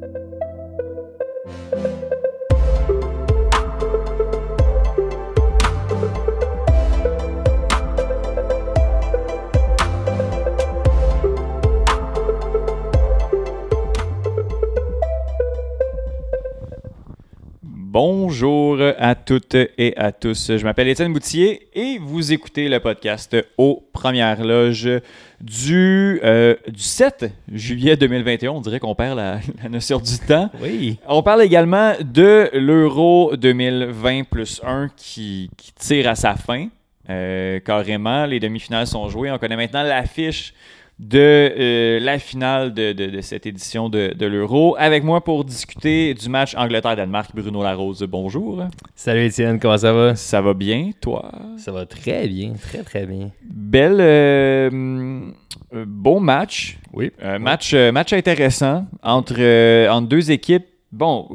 Bonjour à toutes et à tous. Je m'appelle Étienne Boutier et vous écoutez le podcast aux Premières Loges du, euh, du 7 juillet 2021. On dirait qu'on perd la, la notion du temps. Oui. On parle également de l'Euro 2020 plus 1 qui, qui tire à sa fin. Euh, carrément, les demi-finales sont jouées. On connaît maintenant l'affiche de euh, la finale de, de- de cette édition de, de l'Euro. Avec moi pour discuter du match Angleterre-Danemark, Bruno Larose. Bonjour. Salut Étienne, comment ça va? Ça va bien, toi? Ça va très bien, très très bien. Belle, euh, beau match. Oui. Euh, match, euh, match intéressant entre, euh, entre deux équipes. Bon,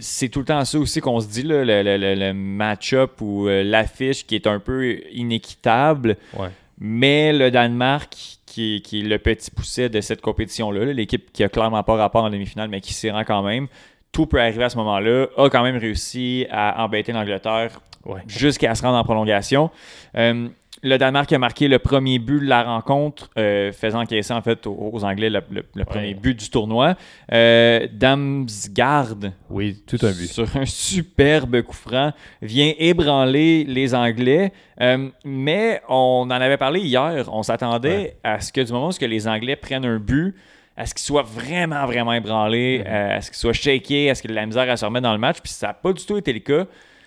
c'est tout le temps ça aussi qu'on se dit, là, le, le- le- match-up ou l'affiche qui est un peu inéquitable. Ouais. Mais le Danemark, qui, est- qui est le petit pousset de cette compétition-là, là, l'équipe qui a clairement pas rapport en demi-finale, mais qui s'y rend quand même, tout peut arriver à ce moment-là, a quand même réussi à embêter l'Angleterre Ouais. jusqu'à se rendre en prolongation. Euh, le Danemark a marqué le premier but de la rencontre, euh, faisant encaisser en fait aux, aux Anglais le, le- le premier but du tournoi. Euh, Damsgaard, Oui, tout un but. sur un superbe coup franc, vient ébranler les Anglais. Euh, mais on en avait parlé hier. On s'attendait Ouais. à ce que du moment où les Anglais prennent un but, à ce qu'ils soient vraiment, vraiment ébranlés, Mhm. euh, à ce qu'ils soient shakés, à ce qu'il y ait de la misère à se remettre dans le match. Puis ça n'a pas du tout été le cas.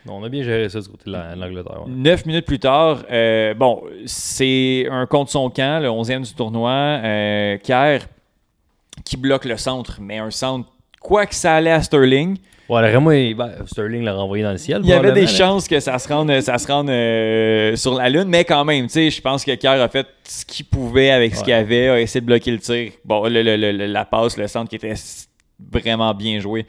On a bien géré ça du côté de la- de l'Angleterre. ouais. Neuf minutes plus tard, euh, bon, c'est un contre son camp, le 11e du tournoi, euh, Kerr, qui bloque le centre, mais un centre, quoi que ça allait à Sterling, Ouais, alors, moi, il- ben, Sterling l'a renvoyé dans le ciel. il y avait des chances que ça se rende, ça se rende euh, sur la Lune, mais quand même, tu sais, je pense que Kerr a fait ce qu'il pouvait avec ce qu'il avait, a essayé de bloquer le tir. Bon, le- le- le- la passe, le centre qui était vraiment bien joué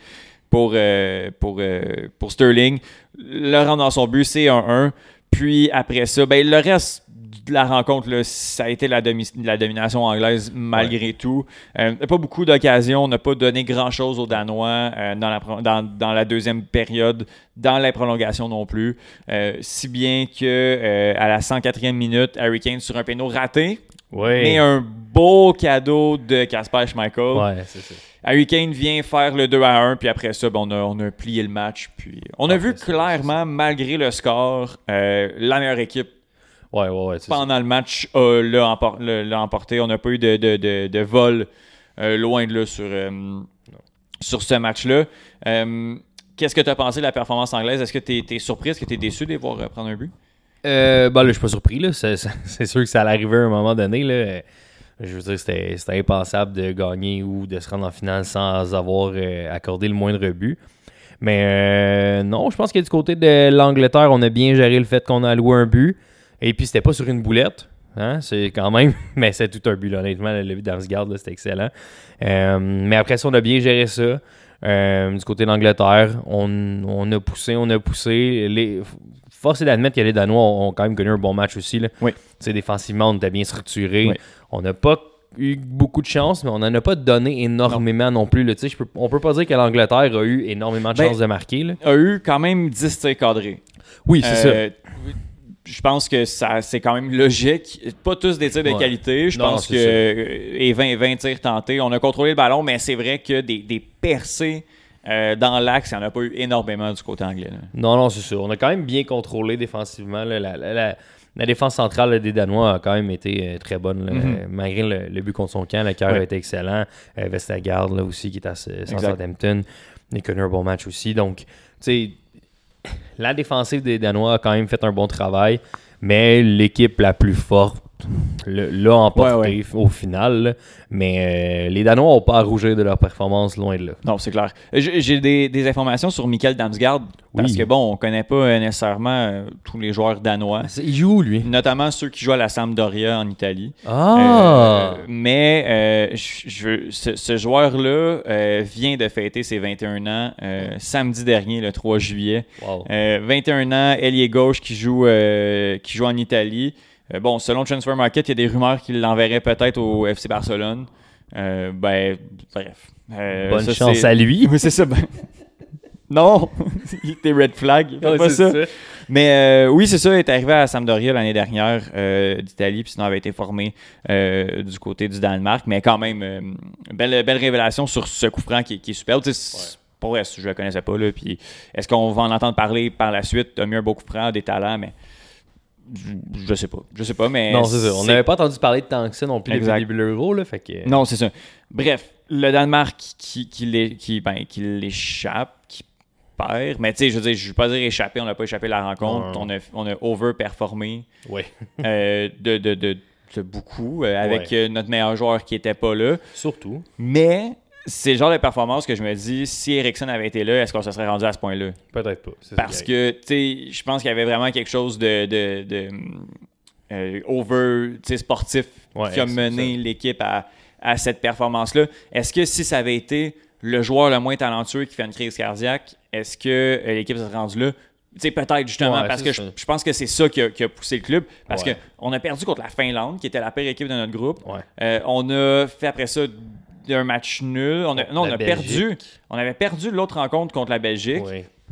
pour, euh, pour, euh, pour Sterling. Le rendre dans son but, c'est 1-1. Puis après ça, ben, le reste de la rencontre, là, ça a été la, domi- la domination anglaise malgré tout. Euh, pas beaucoup d'occasions, on n'a pas donné grand-chose aux Danois euh, dans, la, dans, dans la deuxième période, dans la prolongation non plus. Euh, si bien que à la 104e minute, Harry Kane sur un péno raté, Ouais. mais un beau cadeau de Casper Schmeichel. Ouais, c'est ça. Harry Kane vient faire le 2 à 1, puis après ça, ben, on, a, on a plié le match. Puis on a Ah, vu clairement, malgré le score, euh, la meilleure équipe Ouais, ouais, ouais. c'est ça. pendant le match euh, l'a empor- l'a- l'a emporté. On n'a pas eu de, de, de, de vol euh, loin de là sur, euh, sur ce match-là. Qu'est-ce que tu as pensé de la performance anglaise? Est-ce que tu es, surpris? Est-ce que tu es déçu de les voir prendre un but? Euh, ben là, je suis pas surpris. c'est sûr que ça allait arriver à un moment donné. Là. Je veux dire, c'était, impensable de gagner ou de se rendre en finale sans avoir euh, accordé le moindre but. Mais euh, non, je pense que du côté de l'Angleterre, on a bien géré le fait qu'on a alloué un but. Et puis, c'était pas sur une boulette. Hein? C'est quand même, mais c'est tout un but, honnêtement. Le but d'Amsgard, c'était excellent. Euh, mais après ça, on a bien géré ça. Euh, du côté de l'Angleterre, on, on a poussé, on a poussé. Les, force est d'admettre que les Danois ont, quand même connu un bon match aussi. Là. Oui. Défensivement, on était bien structuré. Oui. On n'a pas eu beaucoup de chance, mais on n'en a pas donné énormément non, plus. Là. Peux, on peut pas dire que l'Angleterre a eu énormément de Ben, chances de marquer. Là. A eu quand même 10 tirs cadrés. Oui, c'est Euh, Je pense que ça c'est quand même logique. Pas tous des tirs de Ouais. qualité. Je Non, pense que ça. euh, et 20, 20 tirs tentés. On a contrôlé le ballon, mais c'est vrai que des, des percées euh, dans l'axe, il n'y en a pas eu énormément du côté anglais. là. Non, non, c'est sûr. On a quand même bien contrôlé défensivement. là. La, la- la- la défense centrale là, des Danois a quand même été euh, très bonne. Mhm. Euh, Malgré le, le but contre son camp, le cœur Ouais. a été excellent. Euh, là, aussi, qui est à. Southampton. Il a connu un bon match aussi. Donc, tu sais, la défensive des Danois a quand même fait un bon travail. Mais l'équipe la plus forte l'a emporté Ouais, au final. là. Mais euh, les Danois n'ont pas à rougir de leur performance, loin de là. Non, c'est clair. J'ai des, des informations sur Michael Damsgaard. Parce Oui. que bon, on connaît pas euh, nécessairement euh, tous les joueurs danois. Il joue lui? Notamment ceux qui jouent à la Sampdoria en Italie. Ah! Euh, mais euh, je- ce, ce joueur-là vient de fêter ses 21 ans samedi dernier, le 3 juillet. Wow. Euh, 21 ans, ailier gauche qui joue, qui joue en Italie. Euh, bon, selon Transfer Market, il y a des rumeurs qu'il l'enverrait peut-être au FC Barcelone. Euh, ben, bref. Euh, Bonne ça, chance à lui. Oui, c'est ça. ben- Non! Il était red flag. Ouais, pas c'est ça. Mais euh, oui, c'est ça. Il est arrivé à Sampdoria l'année dernière euh, d'Italie, puis sinon avait été formé euh, du côté du Danemark. Mais quand même, euh, belle, belle révélation sur ce coup franc qui, qui est super. Tu sais, c'est- Pour vrai, je le connaissais pas. Là, puis est-ce qu'on va en entendre parler par la suite? Tu as mis un beau coup franc, des talents, mais je, je sais pas. Je sais pas, mais. Non, c'est ça. On n'avait pas entendu parler de tant que ça non plus depuis Exact. le début de l'Euro, là. Fait que... Non, c'est ça. Bref, le Danemark qui, qui, ben, qui l'échappe, qui perd. Mais tu sais, je veux dire, je veux pas dire échapper, on n'a pas échappé la rencontre. Non, On a, on a overperformé Ouais. euh, de, de, de, de beaucoup euh, avec Ouais. euh, notre meilleur joueur qui n'était pas là. Surtout. Mais c'est le genre de performance que je me dis, si Ericsson avait été là, est-ce qu'on se serait rendu à ce point-là? Peut-être pas. Parce que, tu sais, je pense qu'il y avait vraiment quelque chose de, de, de, euh, over, tu sais, sportif Ouais, qui a mené l'équipe à, à cette performance-là. Est-ce que si ça avait été le joueur le moins talentueux qui fait une crise cardiaque, est-ce que euh, l'équipe serait rendue là? Tu sais, peut-être justement, Ouais, parce que je, je pense que c'est ça qui a, qui a poussé le club. Parce Ouais. qu'on a perdu contre la Finlande, qui était la pire équipe de notre groupe. Euh, on a fait après ça un match nul. On a, non, on a perdu. On avait perdu l'autre rencontre contre la Belgique.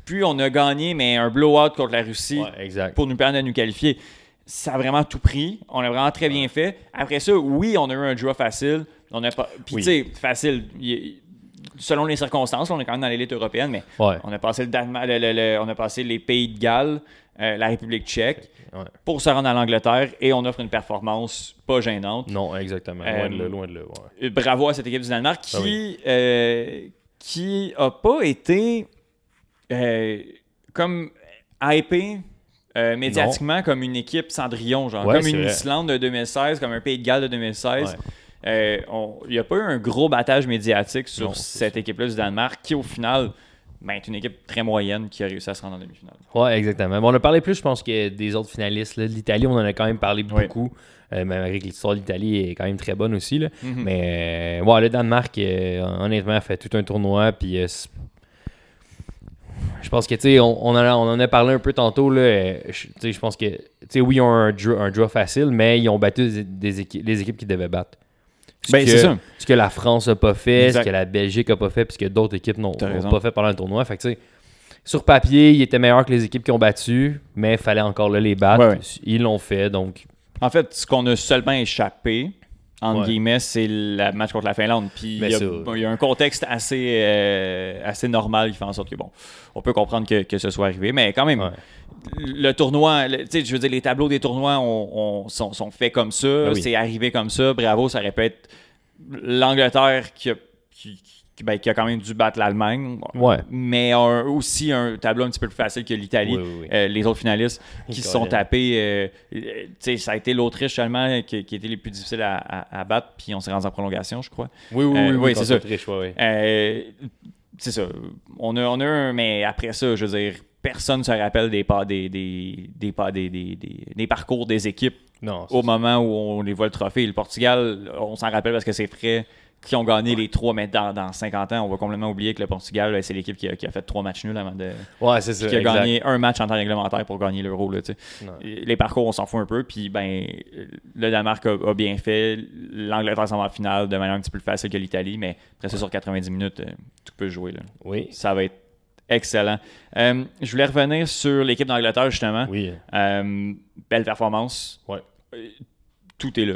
Puis on a gagné, mais un blowout contre la Russie Ouais, exact. pour nous permettre de nous qualifier. Ça a vraiment tout pris. On a vraiment très bien fait. Après ça, oui, on a eu un draw facile. On a pas. Puis Oui. tu sais, facile. il- Selon les circonstances, on est quand même dans l'élite européenne, mais Ouais. on a passé le Danemark- le- le- le- on a passé les pays de Galles, euh, la République tchèque, Ouais. pour se rendre à l'Angleterre et on offre une performance pas gênante. Non, exactement. Loin de Euh, là, loin de là. Ouais. Euh, Bravo à cette équipe du Danemark qui, Ah oui. euh, qui a pas été euh, comme hypé euh, médiatiquement comme une équipe Cendrillon, genre Ouais, comme une vrai. Islande de 2016, comme un Pays de Galles de 2016. Ouais. Euh, on- Il n'y a pas eu un gros battage médiatique sur Non, cette équipe-là du Danemark qui, au final, ben, est une équipe très moyenne qui a réussi à se rendre en demi-finale. Ouais, exactement. Bon, on a parlé plus, je pense, que des autres finalistes. L'Italie, on en a quand même parlé Oui. beaucoup. Euh, malgré que l'histoire de l'Italie est quand même très bonne aussi. Là. Mhm. Mais euh, ouais, le Danemark, euh, honnêtement, a fait tout un tournoi. Puis je pense que, tu sais, on, on en a, on en a parlé un peu tantôt. Là, je, pense que, tu sais, oui, ils ont un draw, un draw facile, mais ils ont battu des, les équipes qu'ils devaient battre. Ce Ben, que- ça. Ce que la France n'a pas fait, Exact. ce que la Belgique n'a pas fait, puis ce que d'autres équipes n'ont pas fait pendant le tournoi. Fait que, sur papier, ils étaient meilleurs que les équipes qui ont battu, mais il fallait encore là les battre. Ouais, ouais. Ils l'ont fait, donc En fait, ce qu'on a seulement échappé, entre Ouais. guillemets, c'est le match contre la Finlande. Puis il y, a- ça- il y a un contexte assez, euh, assez normal qui fait en sorte que, bon, on peut comprendre que, que ce soit arrivé. Mais quand même, Ouais. le tournoi, tu sais, je veux dire, les tableaux des tournois on- on- sont, sont faits comme ça. Ah oui. C'est arrivé comme ça. Bravo, ça aurait pu être l'Angleterre qui a, qui, qui- ben, qui a quand même dû battre l'Allemagne. Ouais. Mais un- aussi un tableau un petit peu plus facile que l'Italie. Oui, oui, oui. Euh, les autres finalistes qui se sont tapés. euh, ça a été l'Autriche seulement qui, qui était les plus difficiles à, à- à battre, puis on s'est rendu en prolongation, je crois. Oui, oui, Euh, oui, oui, c'est ça. l'Autriche, c'est ça. On a, on a un, mais après ça, je veux dire, personne ne se rappelle des, pas, des, des, des, pas- des, des, des- des parcours des équipes Non, au moment où on les voit le trophée. Le Portugal, on s'en rappelle parce que c'est frais qui ont gagné les trois, mais dans, dans 50 ans, on va complètement oublier que le Portugal, c'est l'équipe qui a, qui a fait trois matchs nuls avant de, Ouais, c'est ça. qui a exact. gagné un match en temps réglementaire pour gagner l'euro. Les parcours, on s'en fout un peu. Puis ben, le Danemark a, a bien fait. L'Angleterre s'en va en finale de manière un petit peu plus facile que l'Italie. Mais après ça, sur 90 minutes, euh, tout peut jouer. Là. Oui. Ça va être excellent. Euh, je voulais revenir sur l'équipe d'Angleterre, justement. Oui. Euh, belle performance. Ouais. Tout est là.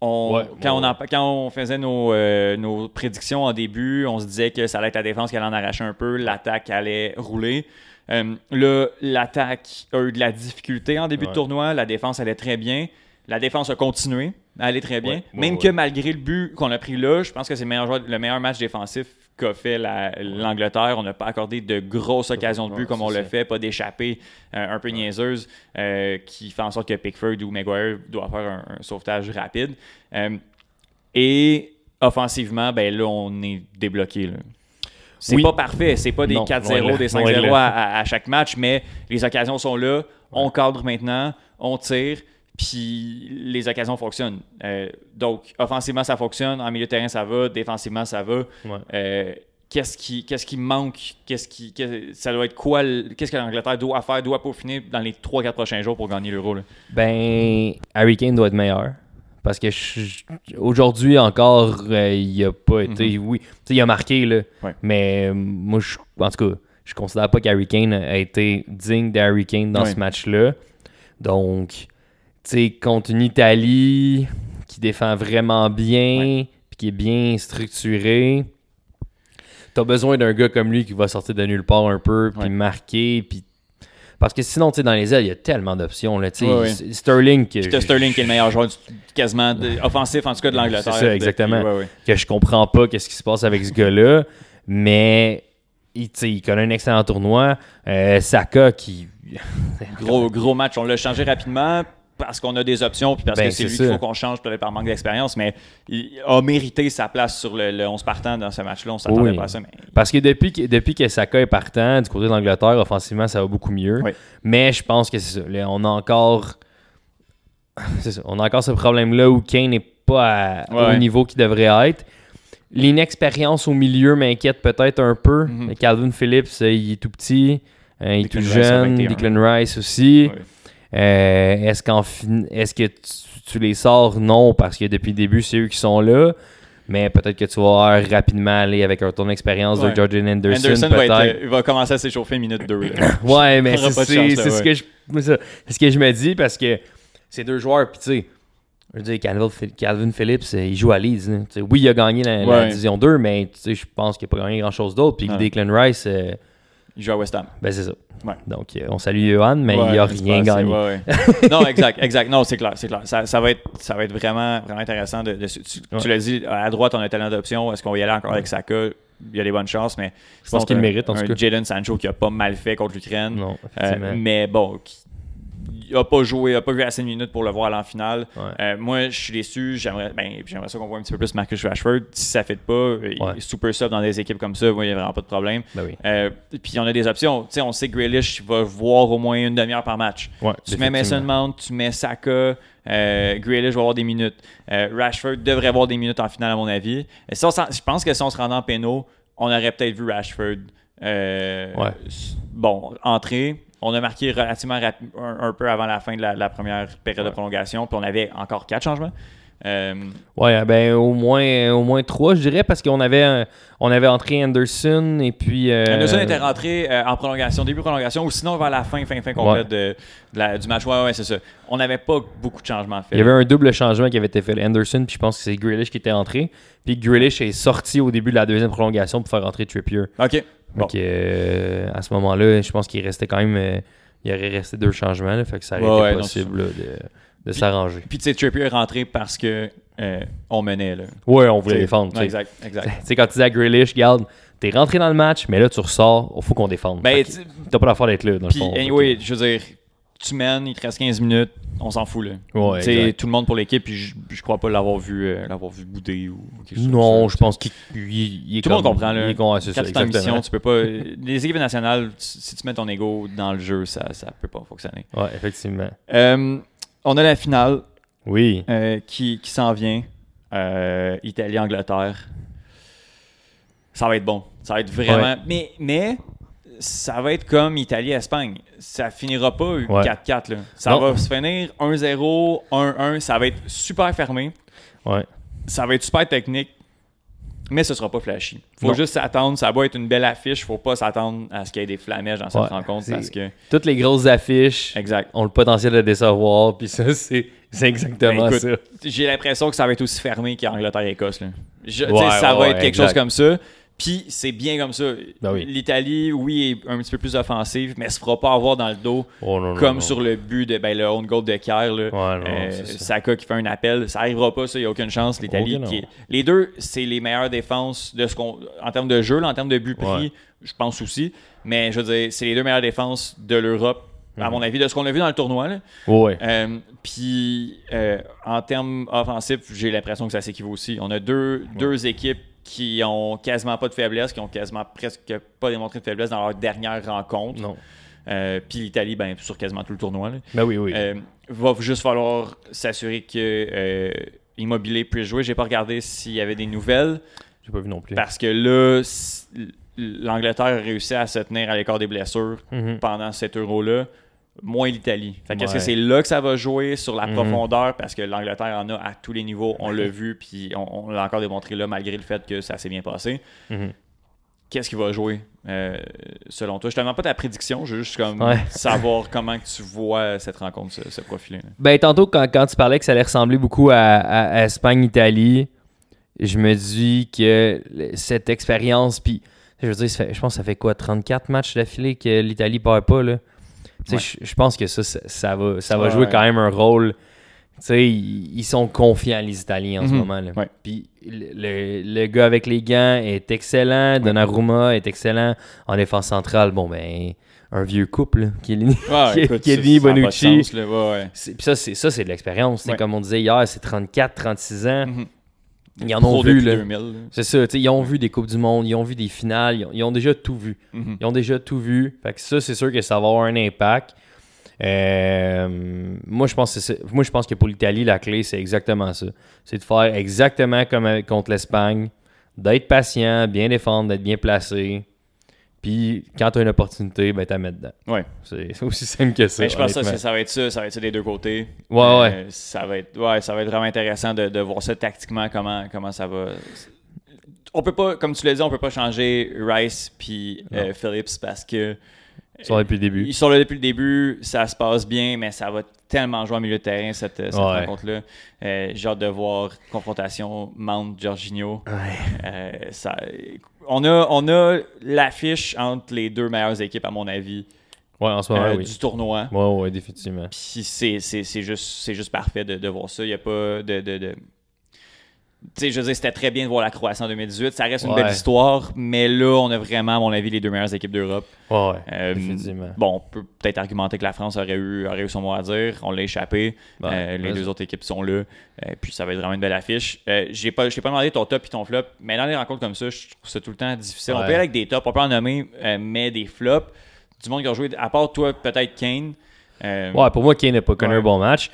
On- Ouais, quand, ouais, on en- quand on faisait nos, euh, nos prédictions en début, on se disait que ça allait être la défense qui allait en arracher un peu, l'attaque allait rouler. Euh, là, l'attaque a eu de la difficulté en début de tournoi, la défense allait très bien. La défense a continué à aller très bien. Même que malgré le but qu'on a pris là, je pense que c'est le meilleur, joueur- le meilleur match défensif qu'a fait la- l'Angleterre. On n'a pas accordé de grosses occasions de but comme on le fait, pas d'échappée euh, un peu niaiseuse euh, qui fait en sorte que Pickford ou Maguire doivent faire un, un sauvetage rapide. Euh, et offensivement, ben là, on est débloqué. C'est Oui. pas parfait, c'est pas des Non, 4-0, loin de là, des loin de 5-0 là. à, à- à chaque match, mais les occasions sont là, on cadre maintenant, on tire, puis les occasions fonctionnent. Euh, donc, offensivement, ça fonctionne, en milieu de terrain, ça va, défensivement, ça va. Ouais. Euh, qu'est-ce qui, qu'est-ce qui manque? Qu'est-ce qui, ça doit être quoi Qu'est-ce que l'Angleterre doit faire, doit peaufiner dans les 3-4 prochains jours pour gagner l'Euro? Ben, Harry Kane doit être meilleur. Parce que aujourd'hui encore, euh, il a pas été. Oui, tu sais, il a marqué, là. Mhm. Ouais. Mais moi, je, en tout cas, je considère pas qu'Harry Kane a été digne d'Harry Kane dans Ouais. ce match-là. Donc, sais, contre une Italie qui défend vraiment bien, puis qui est bien structurée, t'as besoin d'un gars comme lui qui va sortir de nulle part un peu, puis Ouais. marquer, puis. Parce que sinon, tu sais, dans les ailes, il y a tellement d'options. Là, ouais. S- Sterling, que, Sterling qui est le meilleur joueur du- quasiment de- offensif, en tout cas de l'Angleterre. C'est ça, exactement. Depuis- que je comprends pas qu'est-ce qui se passe avec ce gars-là, mais il connaît un excellent tournoi. Euh, Saka qui. Gros, gros match. On l'a changé rapidement parce qu'on a des options puis parce Ben, que c'est lui qu'il faut qu'on change peut-être par manque d'expérience, mais il a mérité sa place sur le, le 11 partant dans ce match-là. On s'attendait Oui. pas à ça. Mais... Parce que depuis que, depuis que Saka est partant, du côté de l'Angleterre, offensivement, ça va beaucoup mieux. Oui. Mais je pense que c'est ça. Là, on a encore. Ça. On a encore ce problème-là où Kane n'est pas à- Ouais. au niveau qu'il devrait être. L'inexpérience au milieu m'inquiète peut-être un peu. Mhm. Calvin Phillips, euh, il est tout petit. euh, il est tout Declan jeune. 21. Declan Rice aussi. Ouais. Euh, est-ce qu'en fin- est-ce que tu, tu les sors? Non, parce que depuis le début, c'est eux qui sont là. Mais peut-être que tu vas rapidement aller avec un ton expérience Ouais. de Jordan Anderson. Anderson va, être, peut-être. euh, il va commencer à s'échauffer minute 2. Ouais, mais c'est c'est- chance, c'est ce que je c'est ce que je me dis parce que ces deux joueurs, puis tu sais, je veux dire, Calvin, Phil- Calvin Phillips, euh, il joue à Leeds. hein. Oui, il a gagné la, division 2, mais je pense qu'il n'a pas gagné grand-chose d'autre. Puis. Declan Rice, euh, Il joue à West Ham. ben c'est ça. Ouais. Donc, euh, on salue Johan, mais Ouais, il n'a rien gagné. ouais, non, exact, exact. Non, c'est clair, c'est clair. Ça, ça va être, ça va être vraiment, vraiment intéressant. De, de- tu l'as dit, à droite, on a un talent d'option. Est-ce qu'on va y aller encore avec Saka? Il y a des bonnes chances, mais Je pense qu'il mérite, en un tout cas. Jadon Sancho qui a pas mal fait contre l'Ukraine. Non, Euh, effectivement. mais bon, qui- il n'a pas joué, il n'a pas vu assez de minutes pour le voir aller en finale. Ouais. Euh, moi, je suis déçu. J'aimerais ben, j'aimerais ça qu'on voit un petit peu plus Marcus Rashford. Si ça ne fait pas, euh, Ouais. super sub dans des équipes comme ça, moi, il n'y a vraiment pas de problème. Ben oui. Euh, puis on a des options. Sais, on sait que Grealish va voir au moins une demi-heure par match. Ouais, Tu mets Mason. Mount, tu mets Saka, euh, Grealish va avoir des minutes. Rashford devrait avoir des minutes en finale, à mon avis. Et ça, je pense que si on se rendait en péno, on aurait peut-être vu Rashford. Bon, entrer. On a marqué relativement un, un peu avant la fin de la, la première période de prolongation. Puis on avait encore quatre changements. Euh, Ouais, ben au moins, au moins trois, je dirais, parce qu'on avait, on avait entré Anderson et puis. euh, Anderson était rentré euh, en prolongation, début prolongation, ou sinon vers la fin, fin, fin complète de, de la- du match. Ouais, ouais, c'est ça. On n'avait pas beaucoup de changements faits. Il y avait un double changement qui avait été fait. Anderson, puis je pense que c'est Grealish qui était entré. Puis Grealish est sorti au début de la deuxième prolongation pour faire rentrer Trippier. OK. Bon. Donc euh, à ce moment-là, je pense qu'il restait quand même. euh, il aurait resté deux changements, là, fait que ça aurait Ouais, été non, possible là, de, de s'arranger. Puis, tu sais, Trippier est rentré parce que euh, on menait, là. Ouais, on voulait défendre. exact, exact. Tu sais, quand tu dis à Grealish, garde, t'es rentré dans le match, mais là tu ressors, il faut qu'on défende. Ben, T'as pas l'affaire d'être là, dans le fond. anyway, je veux dire, tu mènes, il te reste 15 minutes, on s'en fout, là. Ouais, tout le monde pour l'équipe, puis je, je crois pas l'avoir vu, euh, l'avoir vu bouder ou quelque chose Non, je pense qu'il il- il est Tout le monde comprend, là. Quand tu es en exactement. mission, tu peux pas. Les équipes nationales, si tu mets ton ego dans le jeu, ça, ça peut pas fonctionner. Ouais, effectivement. Euh, on a la finale Oui. euh, qui, qui s'en vient. Euh, Italie-Angleterre. Ça va être bon. Ça va être vraiment. Mais, mais ça va être comme Italie-Espagne. Ça finira pas 4-4. là. Ça Non. va se finir 1-0, 1-1. Ça va être super fermé. Ouais. Ça va être super technique. Mais ce sera pas flashy. Faut Non. juste s'attendre. Ça va être une belle affiche. Faut pas s'attendre à ce qu'il y ait des flamèches dans cette Ouais, rencontre parce que. Toutes les grosses affiches Exact. ont le potentiel de décevoir, puis ça, c'est exactement Ben, écoute, ça. J'ai l'impression que ça va être aussi fermé qu'Angleterre-Écosse. Ouais, ça va être quelque exact. chose comme ça. Puis c'est bien comme ça. Ben oui. L'Italie, oui, est un petit peu plus offensive, mais se fera pas avoir dans le dos Oh, non, comme non. sur le but de ben, le own goal de Kerr. Ouais, Euh. Saka qui fait un appel, ça arrivera pas, ça, il n'y a aucune chance. L'Italie, est- les deux, c'est les meilleures défenses de ce qu'on, en termes de jeu, là, en termes de but pris, Ouais. je pense aussi. Mais je veux dire, c'est les deux meilleures défenses de l'Europe, à Mhm. mon avis, de ce qu'on a vu dans le tournoi. là. Ouais. Euh, Puis euh, en termes offensifs, j'ai l'impression que ça s'équivaut aussi. On a deux, deux équipes qui ont quasiment pas de faiblesse, qui ont quasiment presque pas démontré de faiblesse dans leur dernière rencontre. Non. Euh, Puis l'Italie, ben, sur quasiment tout le tournoi. là. Ben oui, oui. Euh, va juste falloir s'assurer que euh, Immobilier puisse jouer. J'ai pas regardé s'il y avait des nouvelles J'ai pas vu non plus. parce que là, l'Angleterre a réussi à se tenir à l'écart des blessures Mhm. pendant cet euro-là. Moins l'Italie. Fait que est-ce Ouais. que c'est là que ça va jouer sur la Mhm. profondeur? Parce que l'Angleterre en a à tous les niveaux, on l'a vu, puis on, on l'a encore démontré là malgré le fait que ça s'est bien passé. Mhm. Qu'est-ce qui va jouer euh, selon toi? Je te demande pas ta prédiction, je veux juste comme Ouais. savoir comment tu vois cette rencontre profiler. là. Ben, tantôt, quand, quand tu parlais que ça allait ressembler beaucoup à, à- à Espagne-Italie, je me dis que cette expérience, puis je veux dire, je pense que ça fait quoi, 34 matchs d'affilée que l'Italie perd pas, là? Ouais. Je, pense que ça, ça, ça va, ça va jouer ouais. quand même un rôle. Ils, sont confiants, les Italiens, en ce Mhm. moment. Là. Ouais. Puis le, le- gars avec les gants est excellent. Donnarumma est excellent. En défense centrale, bon, ben, un vieux couple, Chiellini. Ouais, Bonucci. Puis ça, c'est ça, c'est de l'expérience. Comme on disait hier, c'est 34, 36 ans. Mhm. Ils en ont vu, là. 2000, là. C'est ça, tu sais, ils ont vu des Coupes du Monde, ils ont vu des finales, ils ont, ils ont déjà tout vu. Mhm. Ils ont déjà tout vu. Fait que ça, c'est sûr que ça va avoir un impact. Euh, moi, je pense que moi, je pense que pour l'Italie, la clé, c'est exactement ça. C'est de faire exactement comme contre l'Espagne, d'être patient, bien défendre, d'être bien placé. Puis, quand tu as une opportunité, ben, t'as mettre dedans. Ouais. C'est aussi simple que ça. Mais je pense que ça, va être ça, ça va être ça des deux côtés. Ouais, Euh, ouais. Ça va être, ouais, ça va être vraiment intéressant de, de voir ça tactiquement comment, comment ça va. On peut pas, comme tu l'as dit, on peut pas changer Rice puis euh. Phillips parce que Ils sont là depuis le début. ils sont là depuis le début, ça se passe bien, mais ça va tellement jouer en milieu de terrain cette, cette Ouais. rencontre-là. Euh, J'ai hâte de voir confrontation Mount Jorginho. Euh, on a, on a l'affiche entre les deux meilleures équipes à mon avis Ouais, en ce moment, euh, oui. du tournoi. Ouais, ouais, définitivement. Puis c'est, c'est, c'est juste, c'est juste parfait de, de voir ça. Il n'y a pas de. de, sais, je veux dire, c'était très bien de voir la Croatie en 2018. Ça reste une Ouais. belle histoire, mais là, on a vraiment, à mon avis, les deux meilleures équipes d'Europe. Ouais, ouais. Euh. Bon, on peut peut-être argumenter que la France aurait eu, aurait eu son mot à dire. On l'a échappé. Ouais, Euh, les deux autres équipes sont là. Euh, puis ça va être vraiment une belle affiche. J'ai pas, je t'ai pas demandé ton top et ton flop, mais dans les rencontres comme ça, je trouve ça tout le temps difficile. On peut aller avec des tops, on peut en nommer, mais des flops. Du monde qui a joué, à part toi, peut-être Kane. Ouais, pour moi, Kane n'a pas connu un bon match.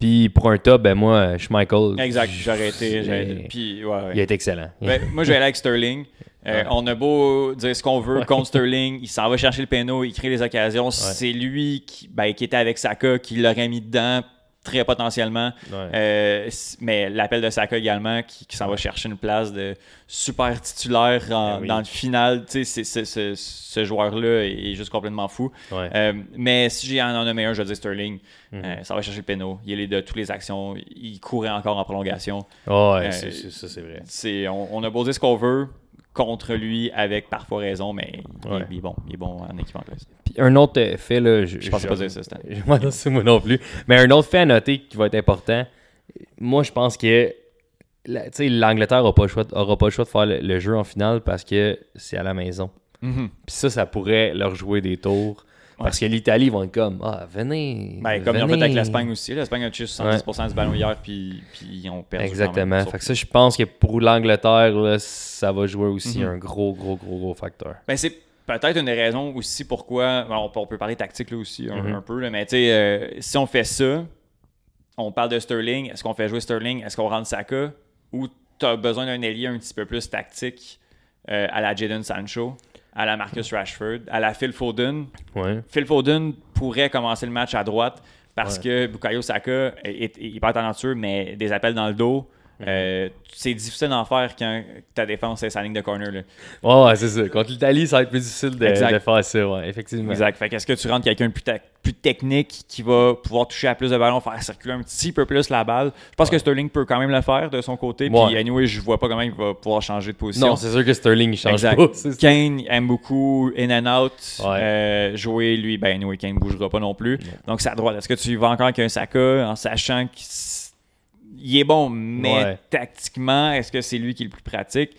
Puis pour un top, ben moi, Schmeichel. Exact, j'aurais été. j'aurais- j'ai- Puis, ouais, ouais. Il est excellent. Ben, moi, je vais aller avec Sterling. Euh, Ouais. On a beau dire ce qu'on veut Ouais. contre Sterling, il s'en va chercher le péno, il crée les occasions. C'est lui qui, ben, qui était avec Saka, qui l'aurait mis dedans très potentiellement. Ouais. Euh, mais l'appel de Saka également, qui, qui s'en va chercher une place de super titulaire en- Ben oui. dans le final. Tu sais, ce joueur-là est juste complètement fou. Ouais. Euh, mais si j'ai en nommé un, je vais dire Sterling. Mhm. Euh, ça va chercher le péno. Il est de toutes les actions. Il courait encore en prolongation. Ouais, c'est- c'est- ça, c'est vrai. C'est, on, on a beau dire ce qu'on veut contre lui avec parfois raison, mais il, Ouais. il est bon. Il est bon en équipe anglaise. Puis un autre euh, fait, là. Je, Je pensais pas dire ça, Stan. Moi, moi non plus. Mais un autre fait à noter qui va être important. Moi, je pense que l'Angleterre n'aura pas, le choix de- aura pas le choix de faire le, le jeu en finale parce que c'est à la maison. Mhm. Puis ça, ça pourrait leur jouer des tours. Parce que l'Italie vont être comme Ah, venez. Ben, comme ils ont fait venez. avec l'Espagne aussi. L'Espagne a tué 70% du ballon hier, puis, puis ils ont perdu. Exactement. Fait que ça, je pense que pour l'Angleterre, là, ça va jouer aussi Mhm. un gros, gros, gros, gros facteur. Ben, c'est peut-être une des raisons aussi pourquoi. bon, on, peut, parler tactique là aussi un, Mhm. un peu, là, mais tu sais, euh, si on fait ça, on parle de Sterling. Est-ce qu'on fait jouer Sterling? Est-ce qu'on rentre Saka? Ou tu as besoin d'un ailier un petit peu plus tactique euh, à la Jadon Sancho, à la Marcus Rashford, à la Phil Foden Ouais. Phil Foden pourrait commencer le match à droite parce Ouais. que Bukayo Saka est, est hyper talentueux, mais des appels dans le dos. Euh, c'est difficile d'en faire quand ta défense est sa ligne de corner. Là. Ouais, ouais, c'est ça. Contre l'Italie, ça va être plus difficile de, faire ça, ouais, effectivement. Exact. Fait qu'est-ce que tu rentres quelqu'un de plus, plus technique qui va pouvoir toucher à plus de ballons, faire circuler un petit peu plus la balle? Je pense que Sterling peut quand même le faire de son côté. Puis, anyway, je vois pas comment il va pouvoir changer de position. Non, c'est sûr que Sterling, il change Exact. pas. Kane aime beaucoup in and out. Ouais. Euh, jouer, lui, ben, anyway, Kane ne bougera pas non plus. Donc, c'est à droite. Est-ce que tu vas encore avec un Saka en sachant s- il est bon, mais Ouais. tactiquement, est-ce que c'est lui qui est le plus pratique?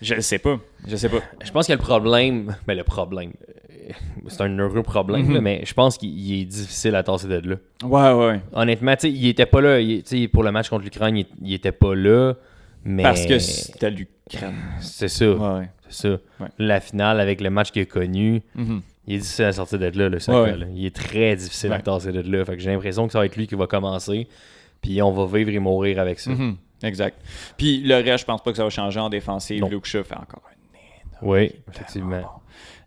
Je ne sais pas. Je sais pas. Je pense que le problème, ben le problème, euh, c'est un heureux problème, Mhm. mais je pense qu'il il est difficile à tasser de là. Ouais, ouais. Honnêtement, il était pas là. il- pour le match contre l'Ukraine, il, il était pas là. Mais Parce que c'était l'Ukraine. c'est ça. Ouais, ouais. C'est ça. Ouais. La finale avec le match qu'il a connu, Mhm. il est difficile à sortir de là, le là. Il est très difficile à tasser de là. Fait que j'ai l'impression que ça va être lui qui va commencer. Puis on va vivre et mourir avec ça. Mhm. Exact. Puis le reste, je pense pas que ça va changer en défensive. Non. Luke Shaw fait encore un Oui, effectivement.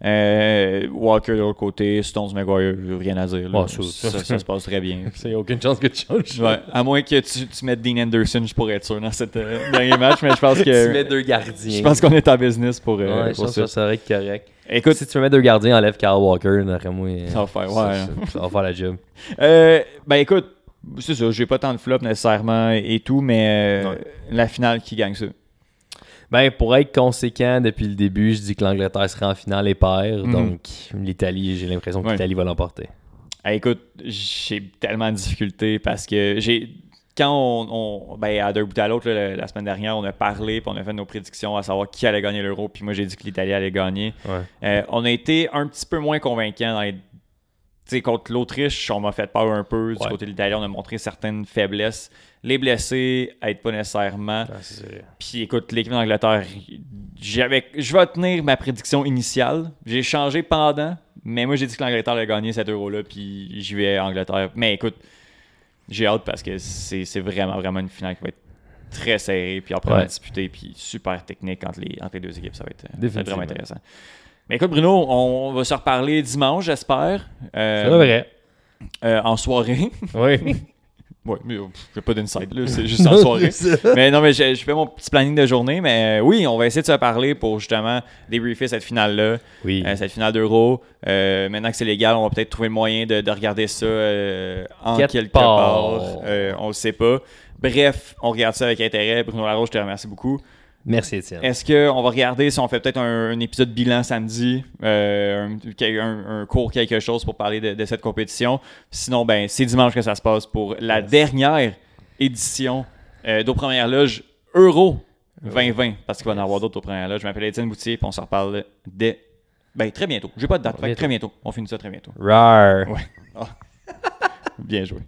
Euh, Walker de l'autre côté, Stones McGuire, rien à dire. là. Ah, ça- ça, ça se passe très bien. C'est aucune chance que tu changes. Ouais, à moins que tu, tu mettes Dean Anderson, je pourrais être sûr dans cette euh, dernier match, mais je pense Tu mets que deux gardiens. je pense qu'on est en business pour, euh, Ouais, je pour pense ça. que ça serait correct. Écoute, si tu veux mettre deux gardiens, enlève Kyle Walker, d'après moi. Ça va faire, ouais, ça, ça- ça va faire la job. euh, ben écoute, c'est ça, j'ai pas tant de flops nécessairement et tout, mais euh, la finale qui gagne ça. Ben, pour être conséquent depuis le début, je dis que l'Angleterre sera en finale et perd. Mhm. Donc, l'Italie, j'ai l'impression que Ouais. l'Italie va l'emporter. Ah, écoute, j'ai tellement de difficultés parce que j'ai. Quand on, on- ben, à d'un bout à l'autre, la, la semaine dernière, on a parlé puis on a fait nos prédictions à savoir qui allait gagner l'Euro. Puis moi, j'ai dit que l'Italie allait gagner. Ouais. Euh, on a été un petit peu moins convaincants dans les. Tu sais, contre l'Autriche, on m'a fait peur un peu. Du Ouais. côté de l'Italie, on a montré certaines faiblesses. Les blessés, aide pas nécessairement. Ah. Puis écoute, l'équipe d'Angleterre, j'avais, je vais tenir ma prédiction initiale. J'ai changé pendant, mais moi j'ai dit que l'Angleterre allait gagner cet euro-là, puis j'y vais Angleterre. Mais écoute, j'ai hâte parce que c'est, vraiment, vraiment une finale qui va être très serrée, puis après Ouais. disputée, puis super technique entre les, entre les deux équipes. Ça va être, ça va être Définitivement. vraiment intéressant. Mais écoute, Bruno, on va se reparler dimanche, j'espère. Euh, C'est vrai. euh, en soirée. Oui. ouais, mais pff, j'ai pas d'insight, là, c'est juste en soirée. mais non, mais je, je fais mon petit planning de journée, mais euh, oui, on va essayer de se parler pour justement débriefer cette finale-là, Oui. euh, cette finale d'Euro. Euh, maintenant que c'est légal, on va peut-être trouver le moyen de, de regarder ça en Quelque quelque part. part. On le sait pas. Bref, on regarde ça avec intérêt. Bruno Laroche, je te remercie beaucoup. Merci, Étienne. Est-ce qu'on va regarder si on fait peut-être un, épisode bilan samedi, euh, un, cours, quelque chose pour parler de, cette compétition? Sinon, ben, c'est dimanche que ça se passe pour la dernière édition euh, d'aux Premières Loges Euro 2020, parce qu'il va en avoir d'autres aux Premières Loges. Je m'appelle Étienne Boutier, puis on se reparle dès ben, très bientôt. J'ai pas de date, très bientôt. On finit ça très bientôt. Rare. Ah. Bien joué.